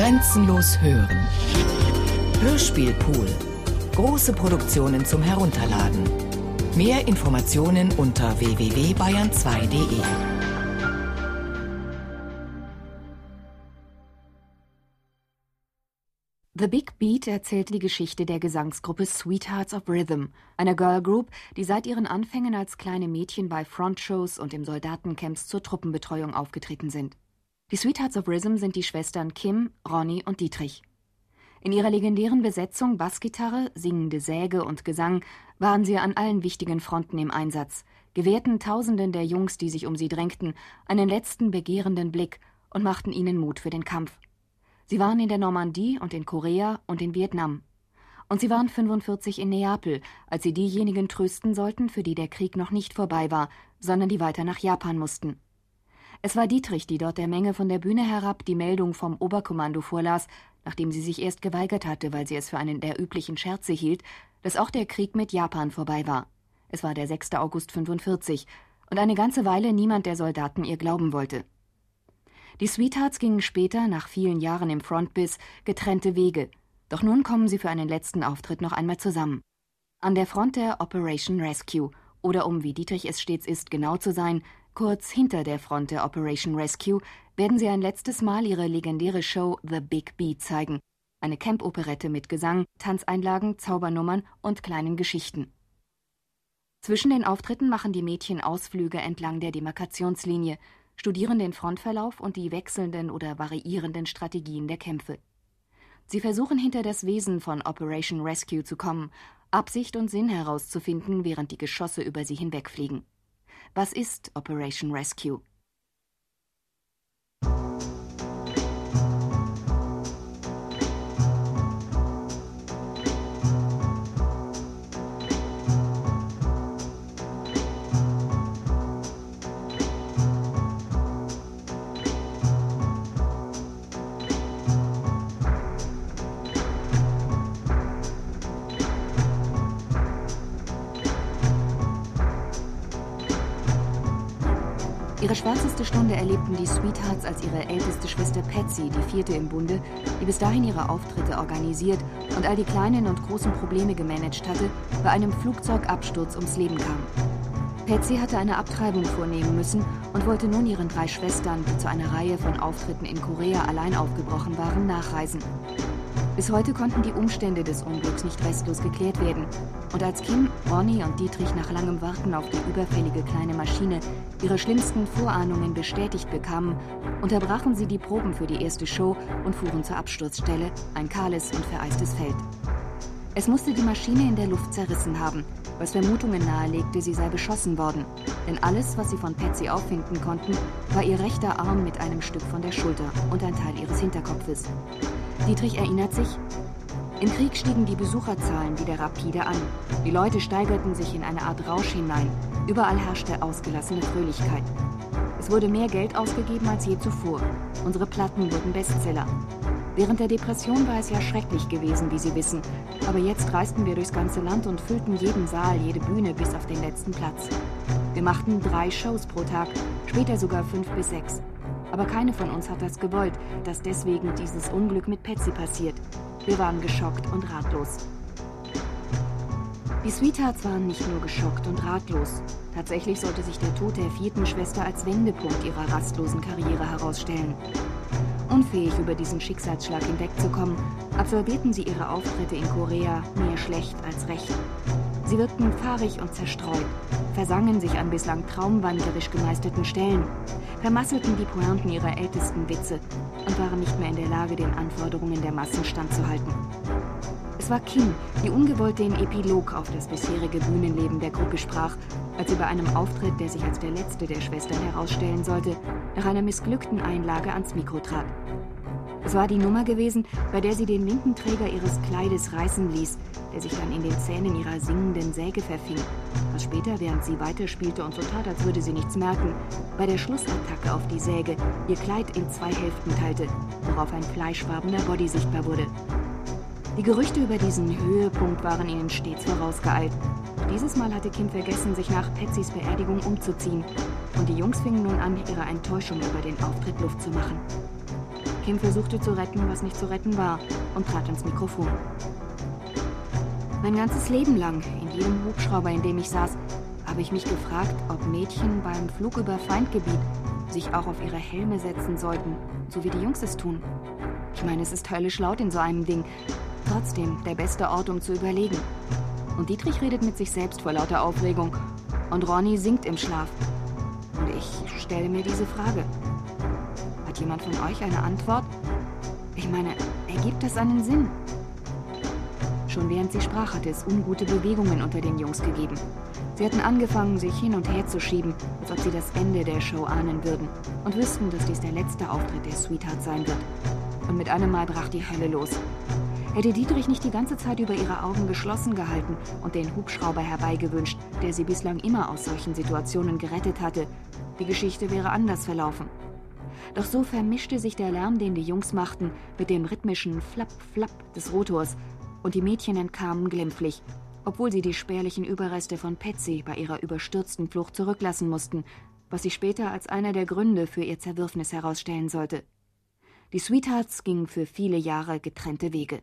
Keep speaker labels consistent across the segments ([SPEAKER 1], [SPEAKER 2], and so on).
[SPEAKER 1] Grenzenlos hören. Hörspielpool. Große Produktionen zum Herunterladen. Mehr Informationen unter www.bayern2.de.
[SPEAKER 2] The Big Beat erzählt die Geschichte der Gesangsgruppe Sweethearts of Rhythm, einer Girl Group, die seit ihren Anfängen als kleine Mädchen bei Frontshows und im Soldatencamps zur Truppenbetreuung aufgetreten sind. Die Sweethearts of Rhythm sind die Schwestern Kim, Ronnie und Dietrich. In ihrer legendären Besetzung Bassgitarre, singende Säge und Gesang waren sie an allen wichtigen Fronten im Einsatz, gewährten Tausenden der Jungs, die sich um sie drängten, einen letzten begehrenden Blick und machten ihnen Mut für den Kampf. Sie waren in der Normandie und in Korea und in Vietnam. Und sie waren 45 in Neapel, als sie diejenigen trösten sollten, für die der Krieg noch nicht vorbei war, sondern die weiter nach Japan mussten. Es war Dietrich, die dort der Menge von der Bühne herab die Meldung vom Oberkommando vorlas, nachdem sie sich erst geweigert hatte, weil sie es für einen der üblichen Scherze hielt, dass auch der Krieg mit Japan vorbei war. Es war der 6. August 45 und eine ganze Weile niemand der Soldaten ihr glauben wollte. Die Sweethearts gingen später, nach vielen Jahren im Frontbiss, getrennte Wege, doch nun kommen sie für einen letzten Auftritt noch einmal zusammen. An der Front der Operation Rescue, oder um wie Dietrich es stets ist, genau zu sein, Kurz hinter der Front der Operation Rescue werden sie ein letztes Mal ihre legendäre Show The Big Beat zeigen. Eine Camp-Operette mit Gesang, Tanzeinlagen, Zaubernummern und kleinen Geschichten. Zwischen den Auftritten machen die Mädchen Ausflüge entlang der Demarkationslinie, studieren den Frontverlauf und die wechselnden oder variierenden Strategien der Kämpfe. Sie versuchen hinter das Wesen von Operation Rescue zu kommen, Absicht und Sinn herauszufinden, während die Geschosse über sie hinwegfliegen. Was ist Operation Rescue? Ihre schwärzeste Stunde erlebten die Sweethearts, als ihre älteste Schwester Patsy, die vierte im Bunde, die bis dahin ihre Auftritte organisiert und all die kleinen und großen Probleme gemanagt hatte, bei einem Flugzeugabsturz ums Leben kam. Patsy hatte eine Abtreibung vornehmen müssen und wollte nun ihren drei Schwestern, die zu einer Reihe von Auftritten in Korea allein aufgebrochen waren, nachreisen. Bis heute konnten die Umstände des Unglücks nicht restlos geklärt werden. Und als Kim, Ronny und Dietrich nach langem Warten auf die überfällige kleine Maschine ihre schlimmsten Vorahnungen bestätigt bekamen, unterbrachen sie die Proben für die erste Show und fuhren zur Absturzstelle, ein kahles und vereistes Feld. Es musste die Maschine in der Luft zerrissen haben, was Vermutungen nahelegte, sie sei beschossen worden. Denn alles, was sie von Patsy auffinden konnten, war ihr rechter Arm mit einem Stück von der Schulter und ein Teil ihres Hinterkopfes. Dietrich erinnert sich, im Krieg stiegen die Besucherzahlen wieder rapide an. Die Leute steigerten sich in eine Art Rausch hinein. Überall herrschte ausgelassene Fröhlichkeit. Es wurde mehr Geld ausgegeben als je zuvor. Unsere Platten wurden Bestseller. Während der Depression war es ja schrecklich gewesen, wie Sie wissen. Aber jetzt reisten wir durchs ganze Land und füllten jeden Saal, jede Bühne bis auf den letzten Platz. Wir machten drei Shows pro Tag, später sogar fünf bis sechs. Aber keine von uns hat das gewollt, dass deswegen dieses Unglück mit Patsy passiert. Wir waren geschockt und ratlos. Die Sweethearts waren nicht nur geschockt und ratlos. Tatsächlich sollte sich der Tod der vierten Schwester als Wendepunkt ihrer rastlosen Karriere herausstellen. Unfähig über diesen Schicksalsschlag hinwegzukommen, absolvierten sie ihre Auftritte in Korea mehr schlecht als recht. Sie wirkten fahrig und zerstreut, versangen sich an bislang traumwandlerisch gemeisterten Stellen, vermasselten die Pointen ihrer ältesten Witze und waren nicht mehr in der Lage, den Anforderungen der Massen standzuhalten. Es war Kim, die ungewollt den Epilog auf das bisherige Bühnenleben der Gruppe sprach, als sie bei einem Auftritt, der sich als der letzte der Schwestern herausstellen sollte, nach einer missglückten Einlage ans Mikro trat. Es war die Nummer gewesen, bei der sie den linken Träger ihres Kleides reißen ließ, der sich dann in den Zähnen ihrer singenden Säge verfing, was später, während sie weiterspielte und so tat, als würde sie nichts merken, bei der Schlussattacke auf die Säge ihr Kleid in zwei Hälften teilte, worauf ein fleischfarbener Body sichtbar wurde. Die Gerüchte über diesen Höhepunkt waren ihnen stets vorausgeeilt. Dieses Mal hatte Kim vergessen, sich nach Patsys Beerdigung umzuziehen, und die Jungs fingen nun an, ihre Enttäuschung über den Auftritt Luft zu machen. Kim versuchte zu retten, was nicht zu retten war, und trat ans Mikrofon. Mein ganzes Leben lang, in jedem Hubschrauber, in dem ich saß, habe ich mich gefragt, ob Mädchen beim Flug über Feindgebiet sich auch auf ihre Helme setzen sollten, so wie die Jungs es tun. Ich meine, es ist höllisch laut in so einem Ding. Trotzdem der beste Ort, um zu überlegen. Und Dietrich redet mit sich selbst vor lauter Aufregung. Und Ronny singt im Schlaf. Und ich stelle mir diese Frage. Jemand von euch eine Antwort? Ich meine, ergibt das einen Sinn? Schon während sie sprach, hatte es ungute Bewegungen unter den Jungs gegeben. Sie hatten angefangen, sich hin und her zu schieben, als ob sie das Ende der Show ahnen würden und wüssten, dass dies der letzte Auftritt der Sweetheart sein wird. Und mit einem Mal brach die Hölle los. Hätte Dietrich nicht die ganze Zeit über ihre Augen geschlossen gehalten und den Hubschrauber herbeigewünscht, der sie bislang immer aus solchen Situationen gerettet hatte, die Geschichte wäre anders verlaufen. Doch so vermischte sich der Lärm, den die Jungs machten, mit dem rhythmischen Flapp-Flapp des Rotors, und die Mädchen entkamen glimpflich, obwohl sie die spärlichen Überreste von Patsy bei ihrer überstürzten Flucht zurücklassen mussten, was sich später als einer der Gründe für ihr Zerwürfnis herausstellen sollte. Die Sweethearts gingen für viele Jahre getrennte Wege.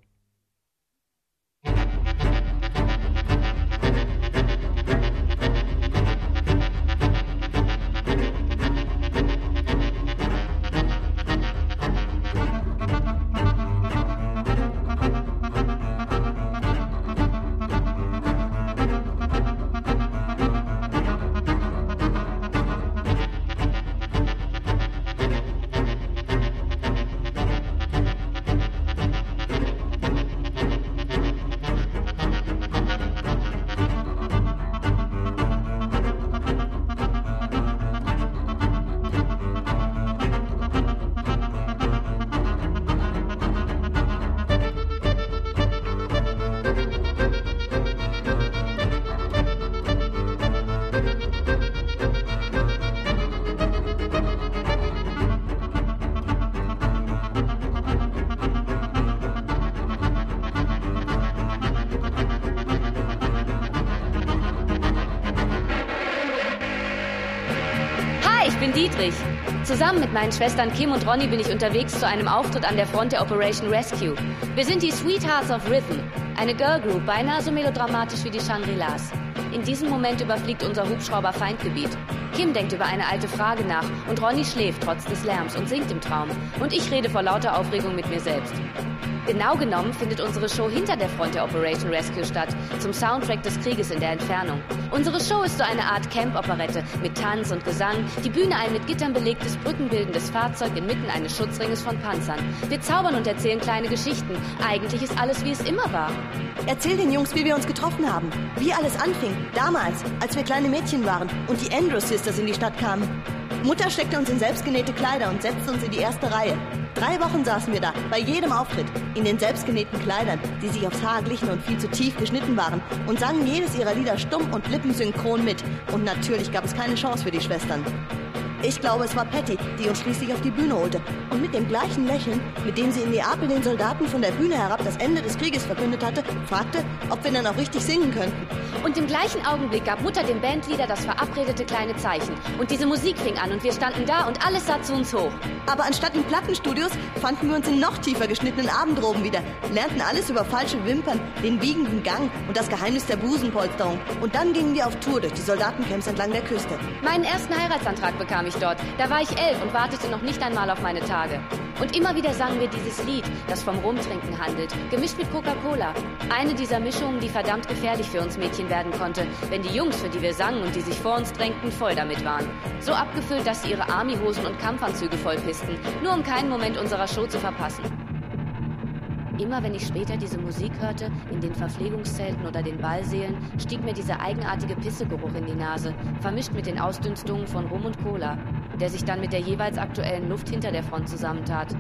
[SPEAKER 3] Zusammen mit meinen Schwestern Kim und Ronny bin ich unterwegs zu einem Auftritt an der Front der Operation Rescue. Wir sind die Sweethearts of Rhythm, eine Girl Group, beinahe so melodramatisch wie die Shangri-Las. In diesem Moment überfliegt unser Hubschrauber Feindgebiet. Kim denkt über eine alte Frage nach und Ronny schläft trotz des Lärms und singt im Traum. Und ich rede vor lauter Aufregung mit mir selbst. Genau genommen findet unsere Show hinter der Front der Operation Rescue statt, zum Soundtrack des Krieges in der Entfernung. Unsere Show ist so eine Art Camp-Operette mit Tanz und Gesang, die Bühne ein mit Gittern belegtes, brückenbildendes Fahrzeug inmitten eines Schutzringes von Panzern. Wir zaubern und erzählen kleine Geschichten. Eigentlich ist alles, wie es immer war.
[SPEAKER 4] Erzähl den Jungs, wie wir uns getroffen haben, wie alles anfing, damals, als wir kleine Mädchen waren und die Andrews Sisters in die Stadt kamen. Mutter steckte uns in selbstgenähte Kleider und setzte uns in die erste Reihe. Drei Wochen saßen wir da, bei jedem Auftritt, in den selbstgenähten Kleidern, die sich aufs Haar glichen und viel zu tief geschnitten waren, und sangen jedes ihrer Lieder stumm und lippensynchron mit. Und natürlich gab es keine Chance für die Schwestern. Ich glaube, es war Patty, die uns schließlich auf die Bühne holte. Und mit dem gleichen Lächeln, mit dem sie in Neapel den Soldaten von der Bühne herab das Ende des Krieges verkündet hatte, fragte, ob wir dann auch richtig singen könnten.
[SPEAKER 3] Und im gleichen Augenblick gab Mutter dem Bandleader das verabredete kleine Zeichen. Und diese Musik fing an und wir standen da und alles sah zu uns hoch.
[SPEAKER 4] Aber anstatt in Plattenstudios fanden wir uns in noch tiefer geschnittenen Abendroben wieder, lernten alles über falsche Wimpern, den biegenden Gang und das Geheimnis der Busenpolsterung. Und dann gingen wir auf Tour durch die Soldatencamps entlang der Küste.
[SPEAKER 3] Meinen ersten Heiratsantrag bekam ich dort. Da war ich elf und wartete noch nicht einmal auf meine Tage. Und immer wieder sangen wir dieses Lied, das vom Rumtrinken handelt, gemischt mit Coca-Cola. Eine dieser Mischungen, die verdammt gefährlich für uns Mädchen werden konnte, wenn die Jungs, für die wir sangen und die sich vor uns drängten, voll damit waren. So abgefüllt, dass sie ihre Armyhosen und Kampfanzüge vollpisten, nur um keinen Moment unserer Show zu verpassen. Immer wenn ich später diese Musik hörte, in den Verpflegungszelten oder den Ballsälen, stieg mir dieser eigenartige Pissegeruch in die Nase, vermischt mit den Ausdünstungen von Rum und Cola, der sich dann mit der jeweils aktuellen Luft hinter der Front zusammentat.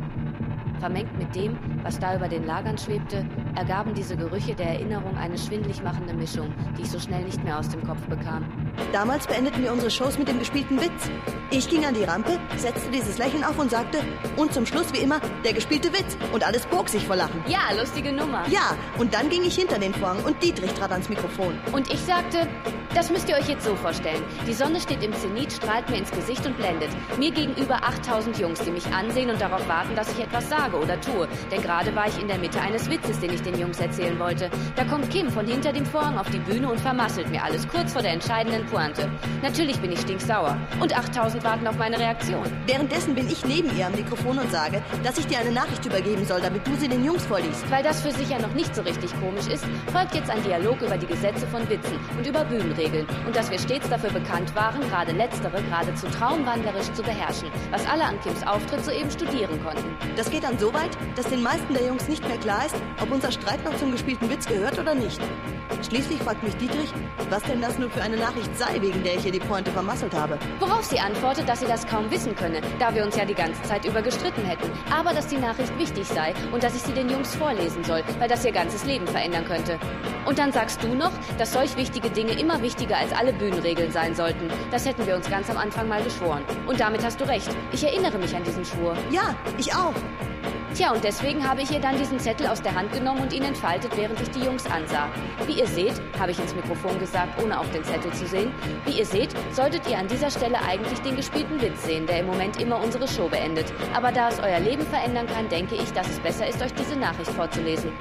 [SPEAKER 3] Vermengt mit dem, was da über den Lagern schwebte, ergaben diese Gerüche der Erinnerung eine schwindlig machende Mischung, die ich so schnell nicht mehr aus dem Kopf bekam.
[SPEAKER 4] Damals beendeten wir unsere Shows mit dem gespielten Witz. Ich ging an die Rampe, setzte dieses Lächeln auf und sagte, und zum Schluss wie immer, der gespielte Witz. Und alles bog sich vor Lachen.
[SPEAKER 3] Ja, lustige Nummer.
[SPEAKER 4] Ja, und dann ging ich hinter den Vorhang und Dietrich trat ans Mikrofon.
[SPEAKER 3] Und ich sagte, das müsst ihr euch jetzt so vorstellen. Die Sonne steht im Zenit, strahlt mir ins Gesicht und blendet. Mir gegenüber 8000 Jungs, die mich ansehen und darauf warten, dass ich etwas sage oder tue. Denn gerade war ich in der Mitte eines Witzes, den ich den Jungs erzählen wollte. Da kommt Kim von hinter dem Vorhang auf die Bühne und vermasselt mir alles kurz vor der entscheidenden Pointe. Natürlich bin ich stinksauer. Und 8000 warten auf meine Reaktion.
[SPEAKER 4] Währenddessen bin ich neben ihr am Mikrofon und sage, dass ich dir eine Nachricht übergeben soll, damit du sie den Jungs vorliest.
[SPEAKER 3] Weil das für sich ja noch nicht so richtig komisch ist, folgt jetzt ein Dialog über die Gesetze von Witzen und über Bühnenregeln. Und dass wir stets dafür bekannt waren, gerade letztere geradezu traumwandlerisch zu beherrschen, was alle an Kims Auftritt soeben studieren konnten.
[SPEAKER 4] Das geht dann so weit, dass den meisten der Jungs nicht mehr klar ist, ob unser Streit noch zum gespielten Witz gehört oder nicht. Schließlich fragt mich Dietrich, was denn das nur für eine Nachricht sei, wegen der ich ihr die Pointe vermasselt habe.
[SPEAKER 3] Worauf sie antwortet, dass sie das kaum wissen könne, da wir uns ja die ganze Zeit über gestritten hätten. Aber dass die Nachricht wichtig sei und dass ich sie den Jungs vorlesen soll, weil das ihr ganzes Leben verändern könnte. Und dann sagst du noch, dass solch wichtige Dinge immer wichtiger als alle Bühnenregeln sein sollten. Das hätten wir uns ganz am Anfang mal geschworen. Und damit hast du recht. Ich erinnere mich an diesen Schwur.
[SPEAKER 4] Ja, ich auch.
[SPEAKER 3] Tja, und deswegen habe ich ihr dann diesen Zettel aus der Hand genommen und ihn entfaltet, während ich die Jungs ansah. Wie ihr seht, habe ich ins Mikrofon gesagt, ohne auf den Zettel zu sehen, wie ihr seht, solltet ihr an dieser Stelle eigentlich den gespielten Witz sehen, der im Moment immer unsere Show beendet. Aber da es euer Leben verändern kann, denke ich, dass es besser ist, euch diese Nachricht vorzulesen.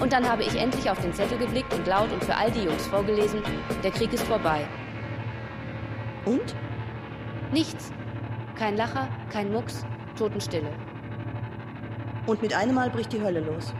[SPEAKER 3] Und dann habe ich endlich auf den Zettel geblickt und laut und für all die Jungs vorgelesen, der Krieg ist vorbei.
[SPEAKER 4] Und?
[SPEAKER 3] Nichts. Kein Lacher, kein Mucks, Totenstille.
[SPEAKER 4] Und mit einem Mal bricht die Hölle los.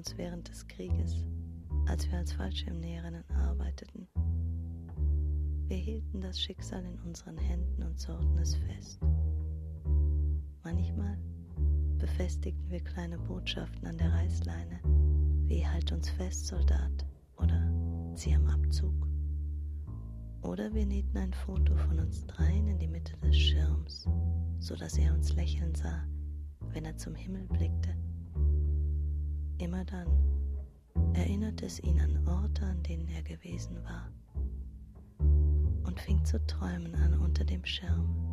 [SPEAKER 5] Uns während des Krieges, als wir als Fallschirmnäherinnen arbeiteten. Wir hielten das Schicksal in unseren Händen und zurrten es fest. Manchmal befestigten wir kleine Botschaften an der Reißleine, wie Halt uns fest, Soldat oder Zieh am Abzug. Oder wir nähten ein Foto von uns dreien in die Mitte des Schirms, so dass er uns lächeln sah, wenn er zum Himmel blickte Immer dann erinnert es ihn an Orte, an denen er gewesen war und fing zu träumen an unter dem Schirm.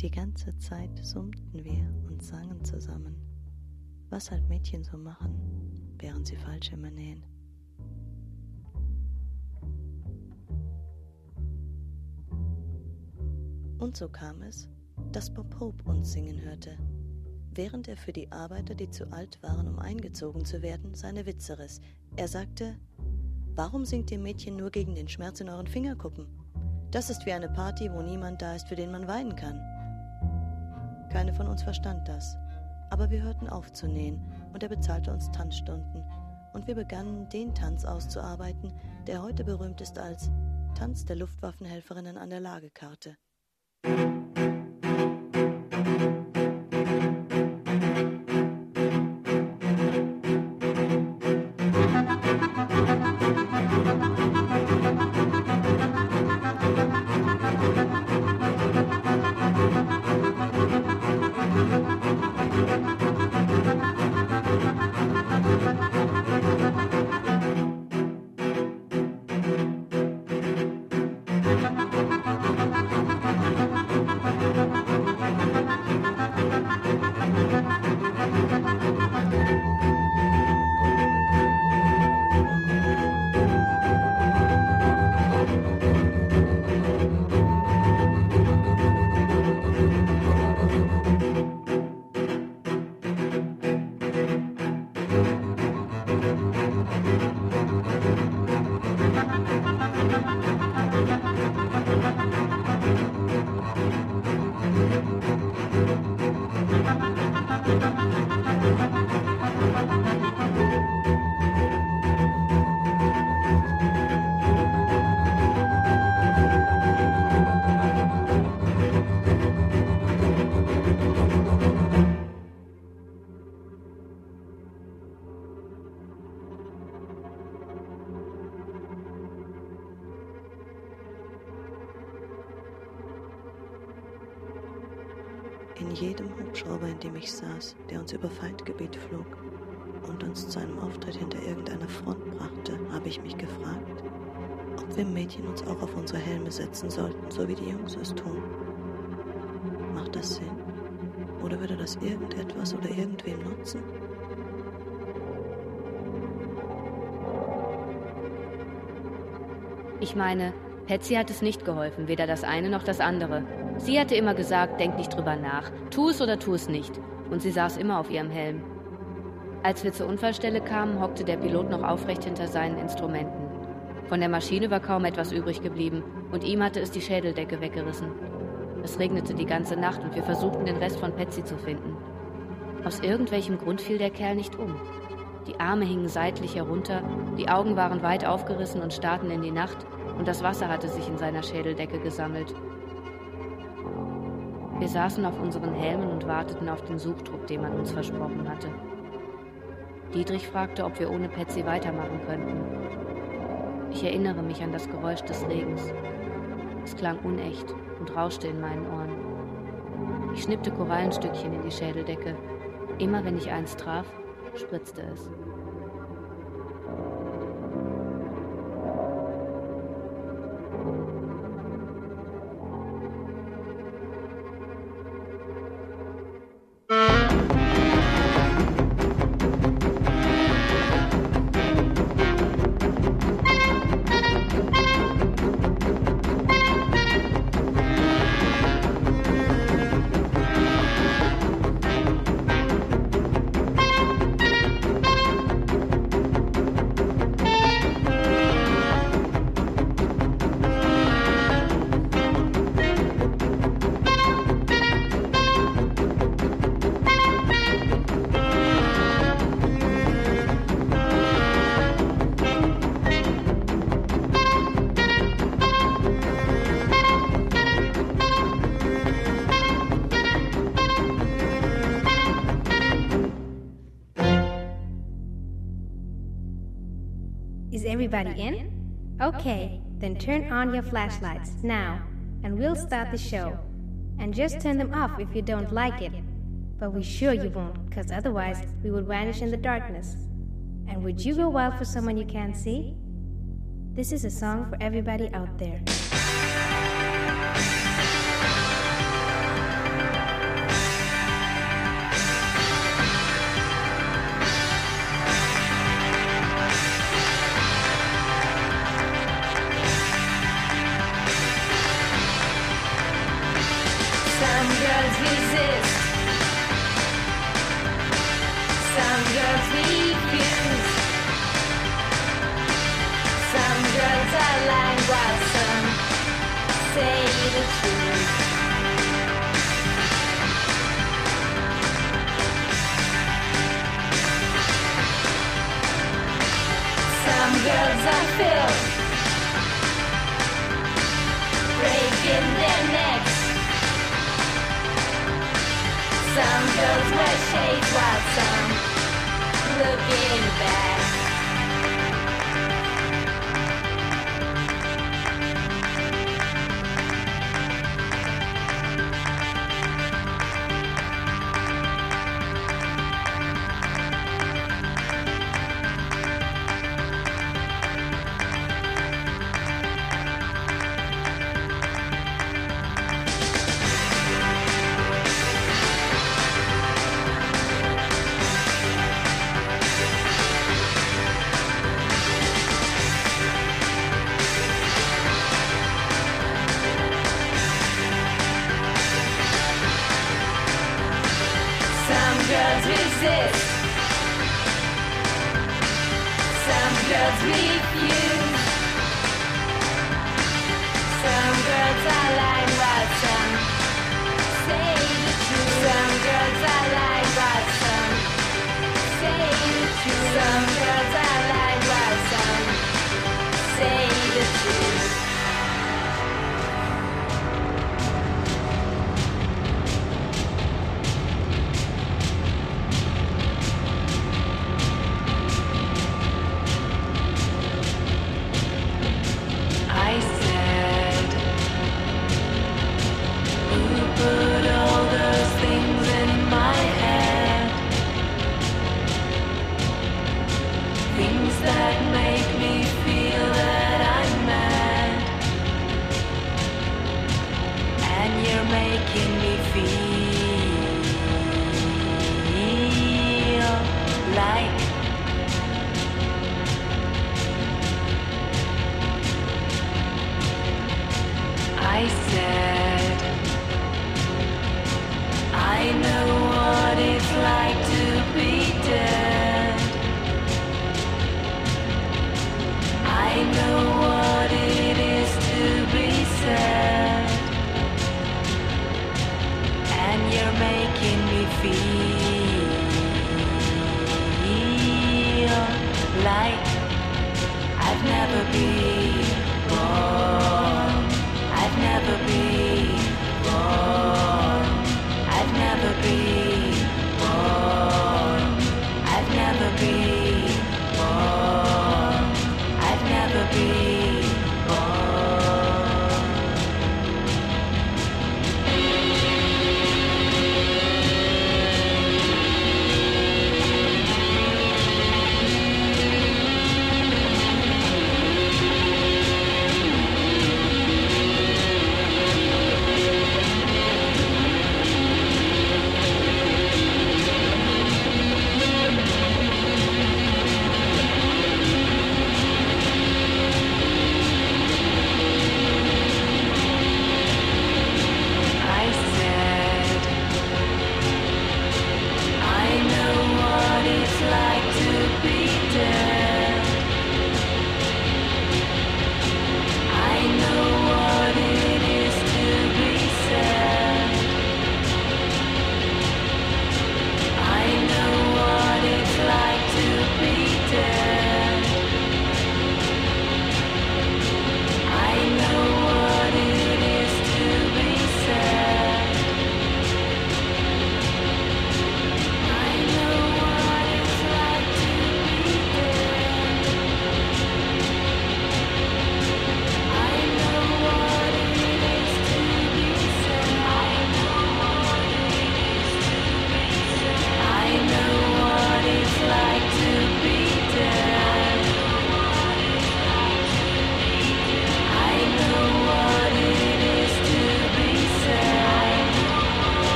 [SPEAKER 5] Die ganze Zeit summten wir und sangen zusammen, was halt Mädchen so machen, während sie Fallschirme nähen. Und so kam es, dass Bob Hope uns singen hörte, während er für die Arbeiter, die zu alt waren, um eingezogen zu werden, seine Witze riss. Er sagte, Warum singt ihr Mädchen nur gegen den Schmerz in euren Fingerkuppen? Das ist wie eine Party, wo niemand da ist, für den man weinen kann. Keine von uns verstand das, aber wir hörten auf zu nähen und er bezahlte uns Tanzstunden und wir begannen den Tanz auszuarbeiten, der heute berühmt ist als Tanz der Luftwaffenhelferinnen an der Lagekarte. Setzen sollten, so wie die Jungs es tun. Macht das Sinn? Oder würde das irgendetwas oder irgendwem nutzen?
[SPEAKER 3] Ich meine, Patsy hat es nicht geholfen, weder das eine noch das andere. Sie hatte immer gesagt, denk nicht drüber nach, tu es oder tu es nicht. Und sie saß immer auf ihrem Helm. Als wir zur Unfallstelle kamen, hockte der Pilot noch aufrecht hinter seinen Instrumenten. Von der Maschine war kaum etwas übrig geblieben und ihm hatte es die Schädeldecke weggerissen. Es regnete die ganze Nacht und wir versuchten, den Rest von Patsy zu finden. Aus irgendwelchem Grund fiel der Kerl nicht um. Die Arme hingen seitlich herunter, die Augen waren weit aufgerissen und starrten in die Nacht, und das Wasser hatte sich in seiner Schädeldecke gesammelt. Wir saßen auf unseren Helmen und warteten auf den Suchtrupp, den man uns versprochen hatte. Dietrich fragte, ob wir ohne Patsy weitermachen könnten. Ich erinnere mich an das Geräusch des Regens. Es klang unecht und rauschte in meinen Ohren. Ich schnippte Korallenstückchen in die Schädeldecke. Immer wenn ich eins traf, spritzte es.
[SPEAKER 6] Everybody in? Okay, then turn on your flashlights now, and we'll start the show. And just turn them off if you don't like it. But we're sure you won't, because otherwise we would vanish in the darkness. And would you go wild for someone you can't see? This is a song for everybody out there.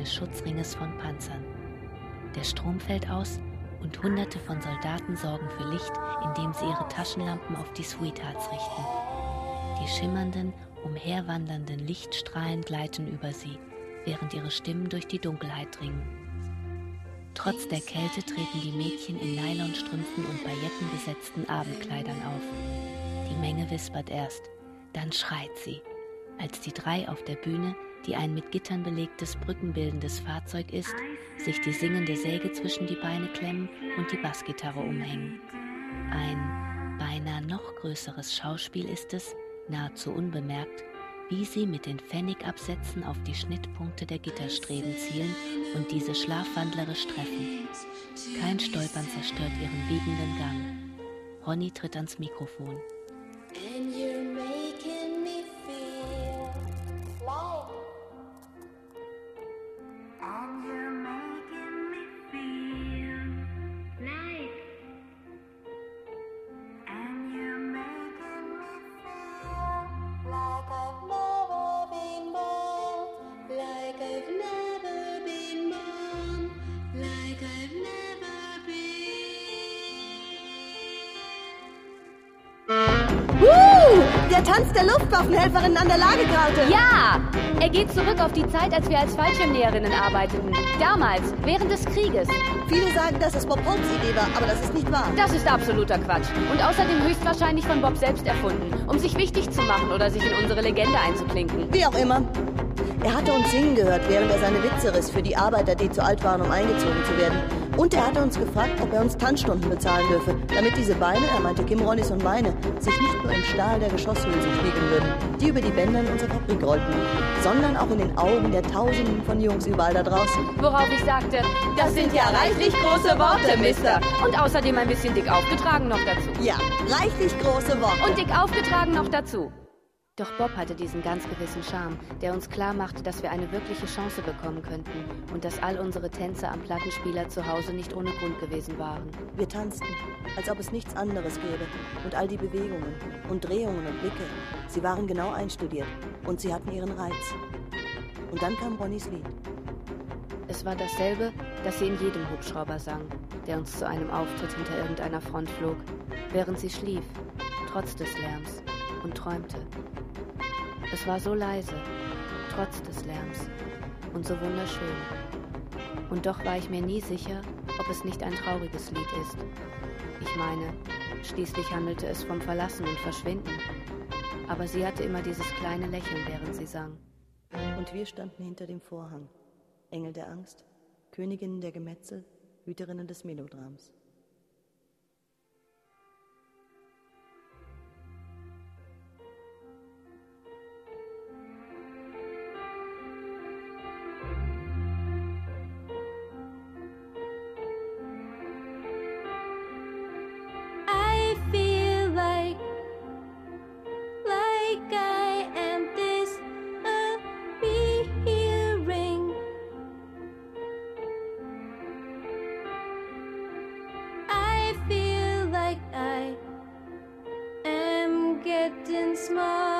[SPEAKER 3] Eines Schutzringes von Panzern. Der Strom fällt aus und Hunderte von Soldaten sorgen für Licht, indem sie ihre Taschenlampen auf die Sweethearts richten. Die schimmernden, umherwandernden Lichtstrahlen gleiten über sie, während ihre Stimmen durch die Dunkelheit dringen. Trotz der Kälte treten die Mädchen in Nylonstrümpfen und paillettenbesetzten Abendkleidern auf. Die Menge wispert erst, dann schreit sie, als die drei auf der Bühne, die ein mit Gittern belegtes brückenbildendes Fahrzeug ist, sich die singende Säge zwischen die Beine klemmen und die Bassgitarre umhängen. Ein beinahe noch größeres Schauspiel ist es, nahezu unbemerkt, wie sie mit den Pfennigabsätzen auf die Schnittpunkte der Gitterstreben zielen und diese schlafwandlerisch treffen. Kein Stolpern zerstört ihren biegenden Gang. Ronny tritt ans Mikrofon.
[SPEAKER 5] Luftwaffenhelferinnen an der Lagekarte.
[SPEAKER 3] Ja! Er geht zurück auf die Zeit, als wir als Fallschirmnäherinnen arbeiteten. Damals, während des Krieges.
[SPEAKER 5] Viele sagen, dass es Bob Holmes Idee war, aber das ist nicht wahr.
[SPEAKER 3] Das ist absoluter Quatsch. Und außerdem höchstwahrscheinlich von Bob selbst erfunden, um sich wichtig zu machen oder sich in unsere Legende einzuklinken.
[SPEAKER 5] Wie auch immer. Er hatte uns singen gehört, während er seine Witze riss für die Arbeiter, die zu alt waren, um eingezogen zu werden. Und er hatte uns gefragt, ob er uns Tanzstunden bezahlen dürfe, damit diese Beine, er meinte Kim Rollis und meine, sich nicht nur im Stahl der Geschosshülsen spiegeln würden, die über die Bänder in unserer Fabrik rollten, sondern auch in den Augen der Tausenden von Jungs überall da draußen.
[SPEAKER 3] Worauf ich sagte, das sind ja reichlich große Worte, Mister. Und außerdem ein bisschen dick aufgetragen noch dazu.
[SPEAKER 5] Ja, reichlich große Worte.
[SPEAKER 3] Und dick aufgetragen noch dazu. Doch Bob hatte diesen ganz gewissen Charme, der uns klar machte, dass wir eine wirkliche Chance bekommen könnten und dass all unsere Tänze am Plattenspieler zu Hause nicht ohne Grund gewesen waren.
[SPEAKER 5] Wir tanzten, als ob es nichts anderes gäbe. Und all die Bewegungen und Drehungen und Blicke, sie waren genau einstudiert und sie hatten ihren Reiz. Und dann kam Ronnys Lied.
[SPEAKER 3] Es war dasselbe, das sie in jedem Hubschrauber sang, der uns zu einem Auftritt hinter irgendeiner Front flog, während sie schlief, trotz des Lärms, und träumte. Es war so leise, trotz des Lärms, und so wunderschön. Und doch war ich mir nie sicher, ob es nicht ein trauriges Lied ist. Ich meine, schließlich handelte es vom Verlassen und Verschwinden. Aber sie hatte immer dieses kleine Lächeln, während sie sang.
[SPEAKER 5] Und wir standen hinter dem Vorhang. Engel der Angst, Königinnen der Gemetzel, Hüterinnen des Melodrams. and smile.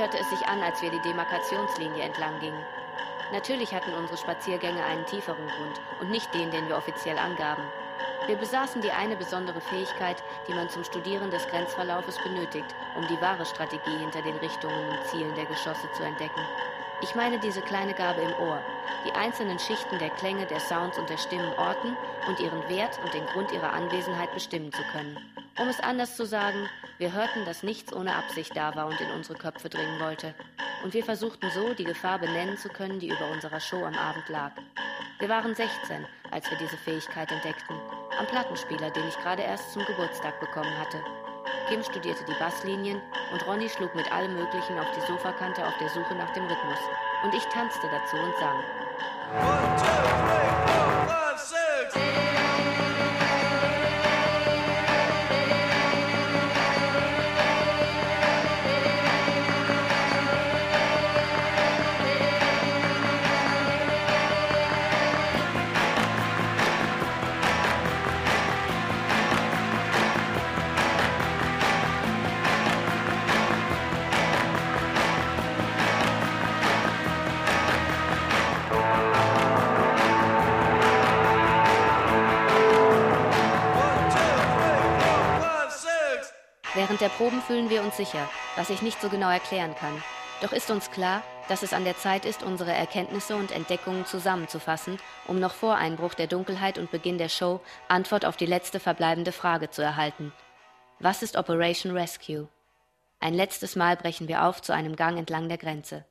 [SPEAKER 3] Als wir die Demarkationslinie entlang gingen. Natürlich hatten unsere Spaziergänge einen tieferen Grund und nicht den, den wir offiziell angaben. Wir besaßen die eine besondere Fähigkeit, die man zum Studieren des Grenzverlaufes benötigt, um die wahre Strategie hinter den Richtungen und Zielen der Geschosse zu entdecken. Ich meine diese kleine Gabe im Ohr, die einzelnen Schichten der Klänge, der Sounds und der Stimmen orten und ihren Wert und den Grund ihrer Anwesenheit bestimmen zu können. Um es anders zu sagen, wir hörten, dass nichts ohne Absicht da war und in unsere Köpfe dringen wollte. Und wir versuchten so, die Gefahr benennen zu können, die über unserer Show am Abend lag. Wir waren 16, als wir diese Fähigkeit entdeckten, am Plattenspieler, den ich gerade erst zum Geburtstag bekommen hatte. Kim studierte die Basslinien und Ronny schlug mit allem Möglichen auf die Sofakante auf der Suche nach dem Rhythmus. Und ich tanzte dazu und sang. One, two, three, four, five, six. Während der Proben fühlen wir uns sicher, was ich nicht so genau erklären kann. Doch ist uns klar, dass es an der Zeit ist, unsere Erkenntnisse und Entdeckungen zusammenzufassen, um noch vor Einbruch der Dunkelheit und Beginn der Show Antwort auf die letzte verbleibende Frage zu erhalten. Was ist Operation Rescue? Ein letztes Mal brechen wir auf zu einem Gang entlang der Grenze.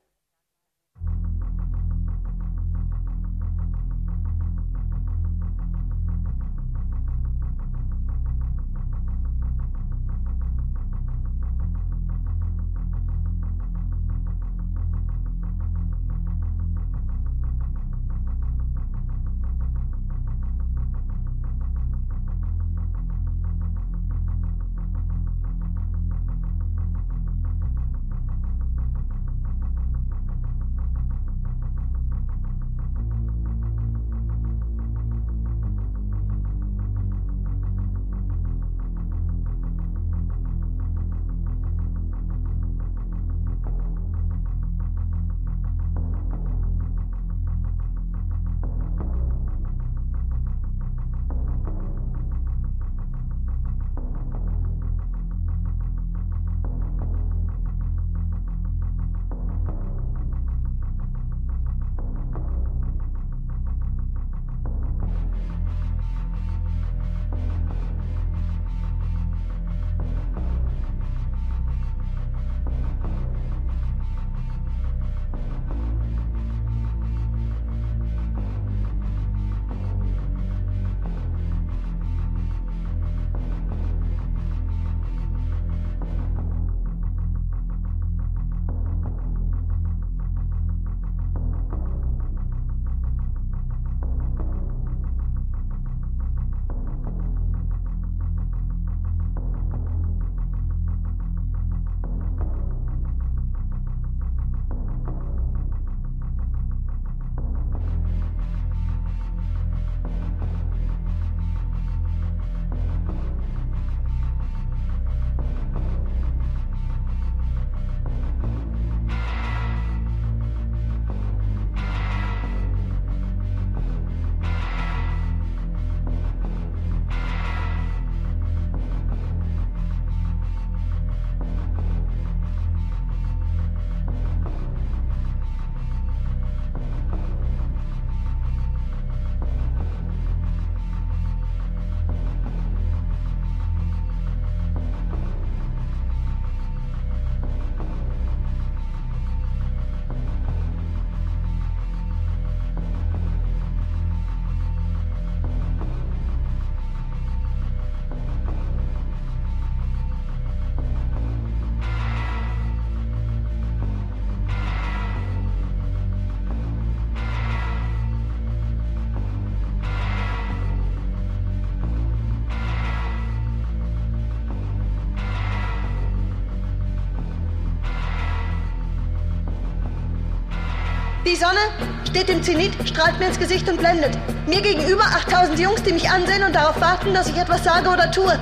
[SPEAKER 5] Die Sonne steht im Zenit, strahlt mir ins Gesicht und blendet. Mir gegenüber 8000 Jungs, die mich ansehen und darauf warten, dass ich etwas sage oder tue.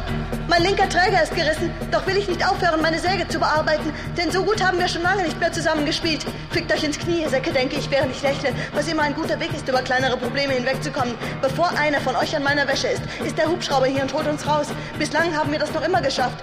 [SPEAKER 5] Mein linker Träger ist gerissen, doch will ich nicht aufhören, meine Säge zu bearbeiten, denn so gut haben wir schon lange nicht mehr zusammengespielt. Fickt euch ins Knie, Säcke, denke ich, während ich lächle, was immer ein guter Weg ist, über kleinere Probleme hinwegzukommen. Bevor einer von euch an meiner Wäsche ist, ist der Hubschrauber hier und holt uns raus. Bislang haben wir das noch immer geschafft.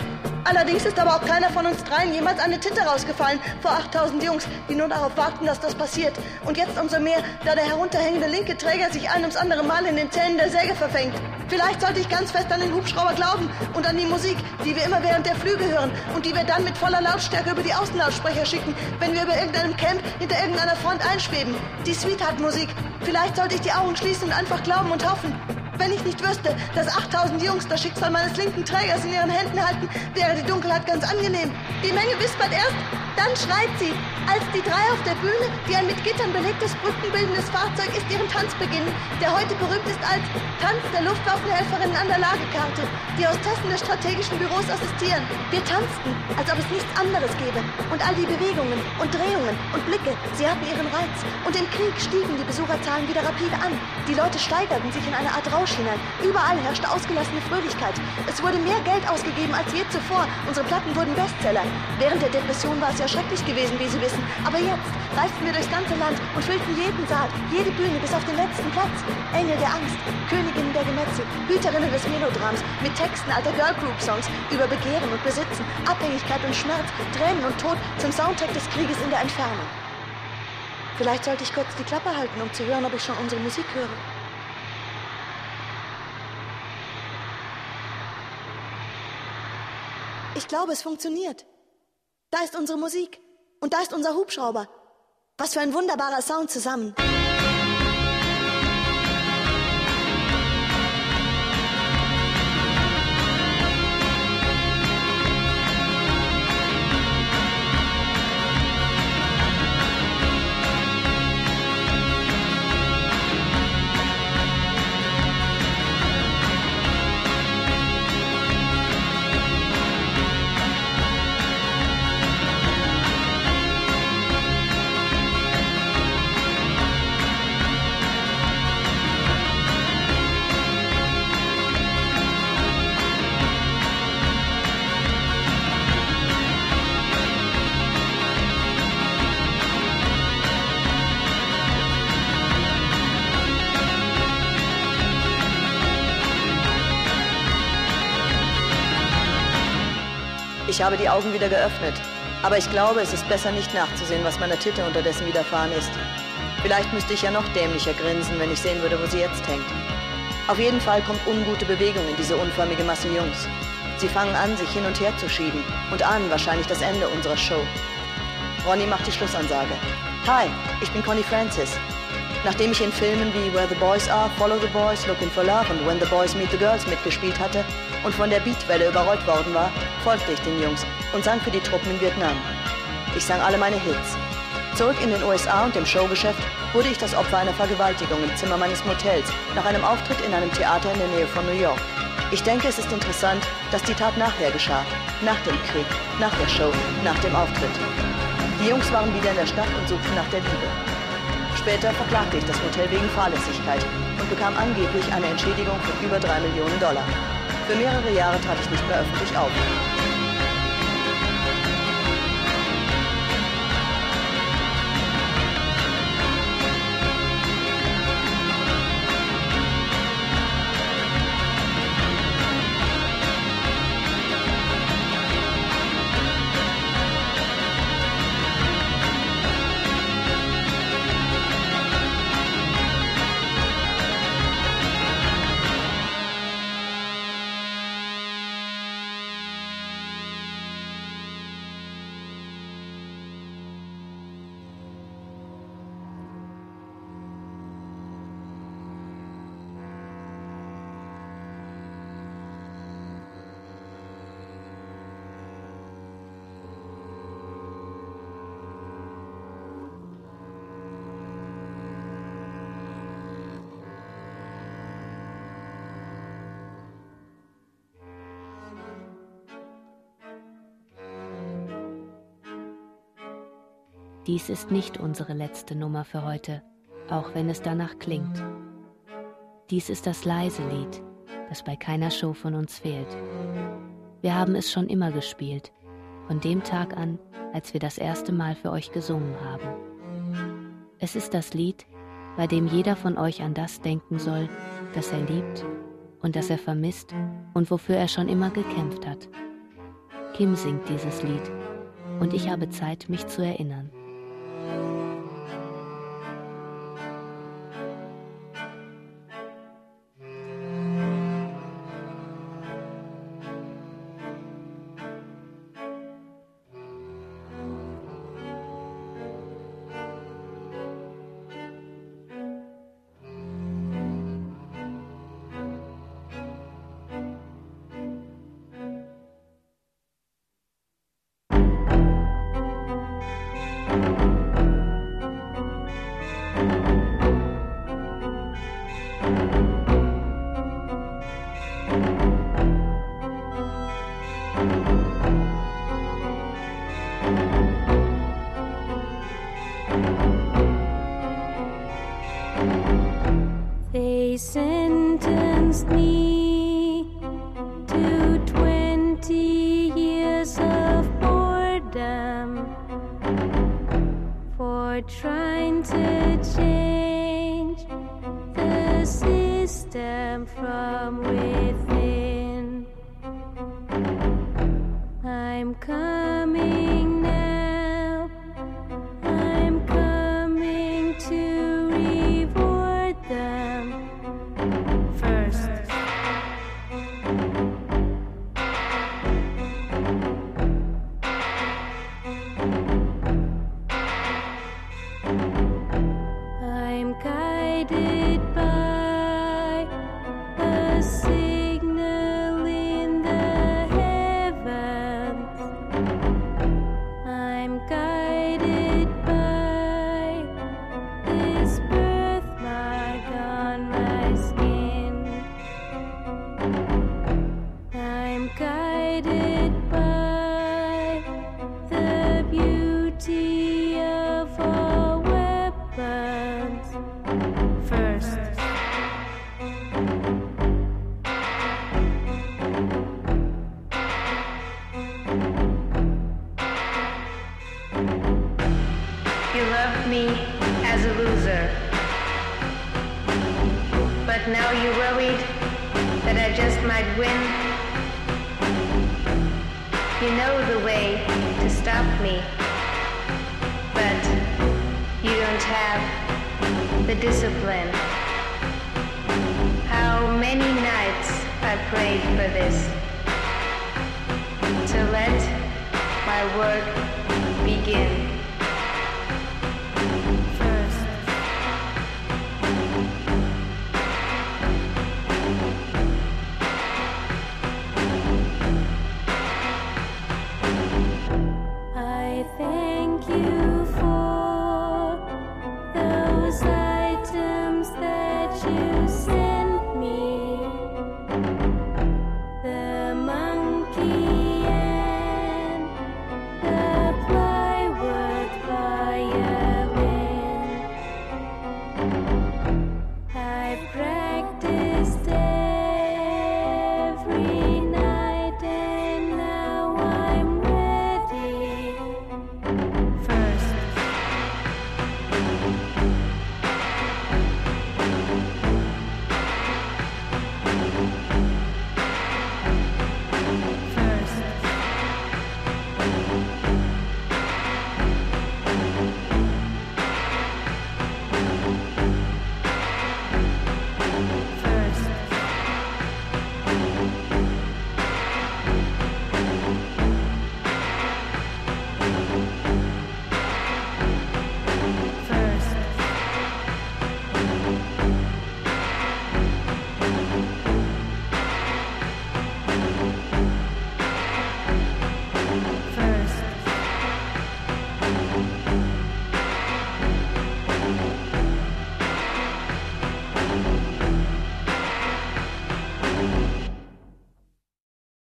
[SPEAKER 5] Allerdings ist aber auch keiner von uns dreien jemals eine Titte rausgefallen vor 8000 Jungs, die nur darauf warten, dass das passiert. Und jetzt umso mehr, da der herunterhängende linke Träger sich ein ums andere Mal in den Zähnen der Säge verfängt. Vielleicht sollte ich ganz fest an den Hubschrauber glauben und an die Musik, die wir immer während der Flüge hören und die wir dann mit voller Lautstärke über die Außenlautsprecher schicken, wenn wir über irgendeinem Camp hinter irgendeiner Front einschweben. Die Sweetheart-Musik. Vielleicht sollte ich die Augen schließen und einfach glauben und hoffen. Wenn ich nicht wüsste, dass 8000 Jungs das Schicksal meines linken Trägers in ihren Händen halten, wäre die Dunkelheit ganz angenehm. Die Menge wispert erst, dann schreit sie, als die drei auf der Bühne, die ein mit Gittern belegtes brückenbildendes Fahrzeug ist, ihren Tanz beginnen, der heute berühmt ist als Tanz der Luftwaffenhelferinnen an der Lagekarte, die aus Testen des strategischen Büros assistieren. Wir tanzten, als ob es nichts anderes gäbe. Und all die Bewegungen und Drehungen und Blicke, sie hatten ihren Reiz. Und im Krieg stiegen die Besucherzahlen wieder rapide an. Die Leute steigerten sich in eine Art Rausch hinein. Überall herrschte ausgelassene Fröhlichkeit. Es wurde mehr Geld ausgegeben als je zuvor. Unsere Platten wurden Bestseller. Während der Depression war es ja schrecklich gewesen, wie Sie wissen. Aber jetzt reisten wir durchs ganze Land und füllten jeden Saal, jede Bühne bis auf den letzten Platz. Engel der Angst, Königinnen der Gemetzel, Hüterinnen des Melodrams, mit Texten alter Girlgroup-Songs über Begehren und Besitzen, Abhängigkeit und Schmerz, Tränen und Tod zum Soundtrack des Krieges in der Entfernung. Vielleicht sollte ich kurz die Klappe halten, um zu hören, ob ich schon unsere Musik höre. Ich glaube, es funktioniert. Da ist unsere Musik. Und da ist unser Hubschrauber. Was für ein wunderbarer Sound zusammen. Ich habe die Augen wieder geöffnet. Aber ich glaube, es ist besser nicht nachzusehen, was meiner Titte unterdessen widerfahren ist. Vielleicht müsste ich ja noch dämlicher grinsen, wenn ich sehen würde, wo sie jetzt hängt. Auf jeden Fall kommt ungute Bewegung in diese unförmige Masse Jungs. Sie fangen an, sich hin und her zu schieben und ahnen wahrscheinlich das Ende unserer Show. Ronny macht die Schlussansage. Hi, ich bin Connie Francis. Nachdem ich in Filmen wie Where the Boys Are, Follow the Boys, Looking for Love und When the Boys Meet the Girls mitgespielt hatte und von der Beatwelle überrollt worden war, folgte ich den Jungs und sang für die Truppen in Vietnam. Ich sang alle meine Hits. Zurück in den USA und im Showgeschäft wurde ich das Opfer einer Vergewaltigung im Zimmer meines Motels nach einem Auftritt in einem Theater in der Nähe von New York. Ich denke, es ist interessant, dass die Tat nachher geschah. Nach dem Krieg, nach der Show, nach dem Auftritt. Die Jungs waren wieder in der Stadt und suchten nach der Liebe. Später verklagte ich das Hotel wegen Fahrlässigkeit und bekam angeblich eine Entschädigung von über drei Millionen Dollar. Für mehrere Jahre trat ich nicht mehr öffentlich auf.
[SPEAKER 3] Dies ist nicht unsere letzte Nummer für heute, auch wenn es danach klingt. Dies ist das leise Lied, das bei keiner Show von uns fehlt. Wir haben es schon immer gespielt, von dem Tag an, als wir das erste Mal für euch gesungen haben. Es ist das Lied, bei dem jeder von euch an das denken soll, das er liebt und das er vermisst und wofür er schon immer gekämpft hat. Kim singt dieses Lied und ich habe Zeit, mich zu erinnern.
[SPEAKER 7] them from within. I'm coming.